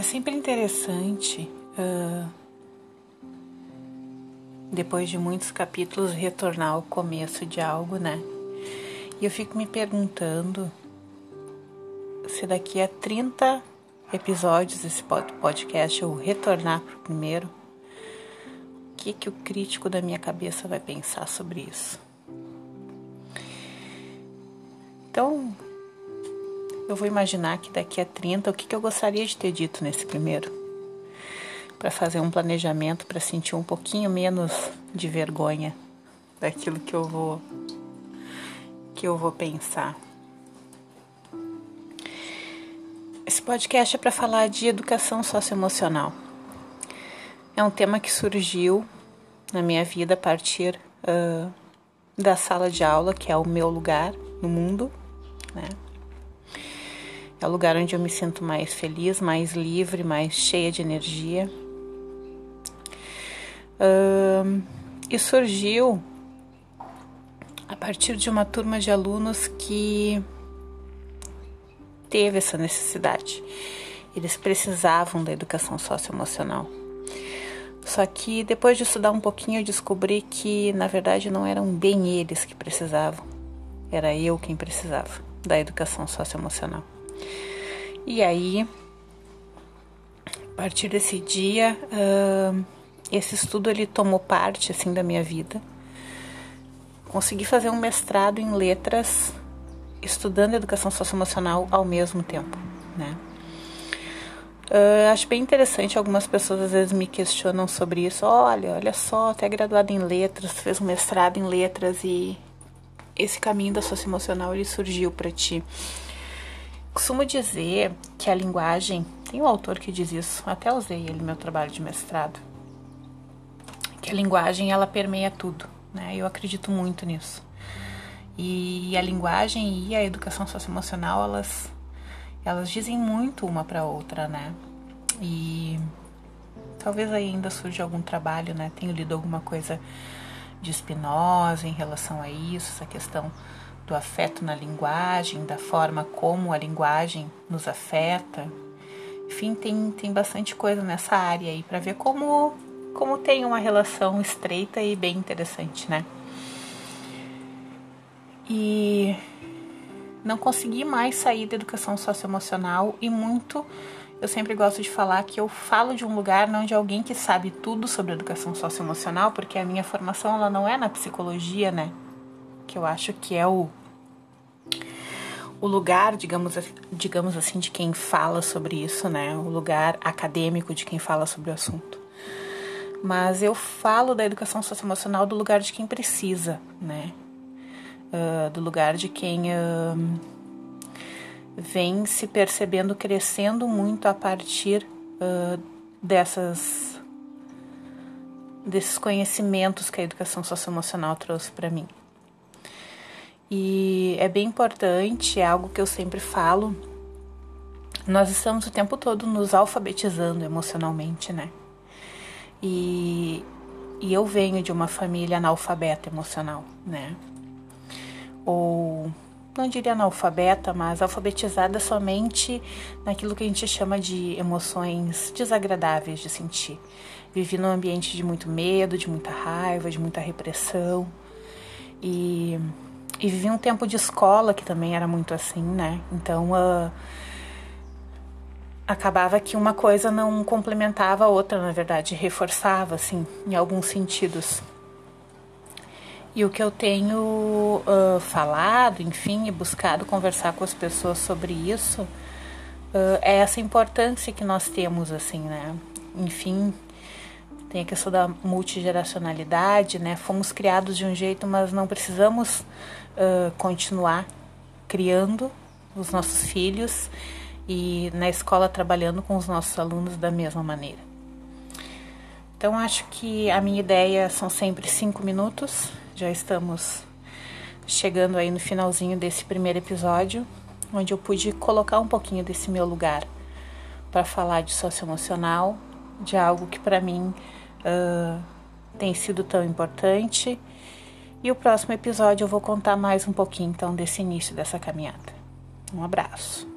É sempre interessante, uh, depois de muitos capítulos, retornar ao começo de algo, né? E eu fico me perguntando se daqui a 30 episódios desse podcast eu retornar para o primeiro, o que, que o crítico da minha cabeça vai pensar sobre isso? Então, eu vou imaginar que daqui a 30 o que, que eu gostaria de ter dito nesse primeiro. Para fazer um planejamento, para sentir um pouquinho menos de vergonha daquilo que eu vou que eu vou pensar. Esse podcast é para falar de educação socioemocional. É um tema que surgiu na minha vida a partir uh, da sala de aula, que é o meu lugar no mundo, né? É o lugar onde eu me sinto mais feliz, mais livre, mais cheia de energia. E surgiu a partir de uma turma de alunos que teve essa necessidade. Eles precisavam da educação socioemocional. Só que depois de estudar um pouquinho, eu descobri que na verdade não eram bem eles que precisavam, era eu quem precisava da educação socioemocional. E aí, a partir desse dia, uh, esse estudo ele tomou parte assim da minha vida. Consegui fazer um mestrado em letras, estudando educação socioemocional ao mesmo tempo, né? Uh, acho bem interessante, algumas pessoas às vezes me questionam sobre isso. Olha, olha só, até graduada em letras, fez um mestrado em letras e esse caminho da socioemocional ele surgiu para ti. Costumo dizer que a linguagem, tem um autor que diz isso, até usei ele no meu trabalho de mestrado, que a linguagem ela permeia tudo, né? Eu acredito muito nisso. E a linguagem e a educação socioemocional, elas elas dizem muito uma para outra, né? E talvez ainda surja algum trabalho, né? Tenho lido alguma coisa de Spinoza em relação a isso, essa questão do afeto na linguagem, da forma como a linguagem nos afeta. Enfim, tem, tem bastante coisa nessa área aí para ver como, como tem uma relação estreita e bem interessante, né? E não consegui mais sair da educação socioemocional e muito eu sempre gosto de falar que eu falo de um lugar não de alguém que sabe tudo sobre educação socioemocional, porque a minha formação ela não é na psicologia, né? Que eu acho que é o o lugar, digamos, digamos assim, de quem fala sobre isso, né? O lugar acadêmico de quem fala sobre o assunto. Mas eu falo da educação socioemocional do lugar de quem precisa, né? Uh, do lugar de quem uh, vem se percebendo crescendo muito a partir uh, dessas desses conhecimentos que a educação socioemocional trouxe para mim. E é bem importante, é algo que eu sempre falo. Nós estamos o tempo todo nos alfabetizando emocionalmente, né? E, e eu venho de uma família analfabeta emocional, né? Ou não diria analfabeta, mas alfabetizada somente naquilo que a gente chama de emoções desagradáveis de sentir. Vivi num ambiente de muito medo, de muita raiva, de muita repressão. E e vivi um tempo de escola que também era muito assim, né? Então uh, acabava que uma coisa não complementava a outra, na verdade, reforçava, assim, em alguns sentidos. E o que eu tenho uh, falado, enfim, e buscado conversar com as pessoas sobre isso, uh, é essa importância que nós temos, assim, né? Enfim, tem a questão da multigeracionalidade, né? Fomos criados de um jeito, mas não precisamos uh, continuar criando os nossos filhos e na escola trabalhando com os nossos alunos da mesma maneira. Então acho que a minha ideia são sempre cinco minutos. Já estamos chegando aí no finalzinho desse primeiro episódio, onde eu pude colocar um pouquinho desse meu lugar para falar de socioemocional, de algo que para mim uh, tem sido tão importante. E o próximo episódio eu vou contar mais um pouquinho então desse início dessa caminhada. Um abraço.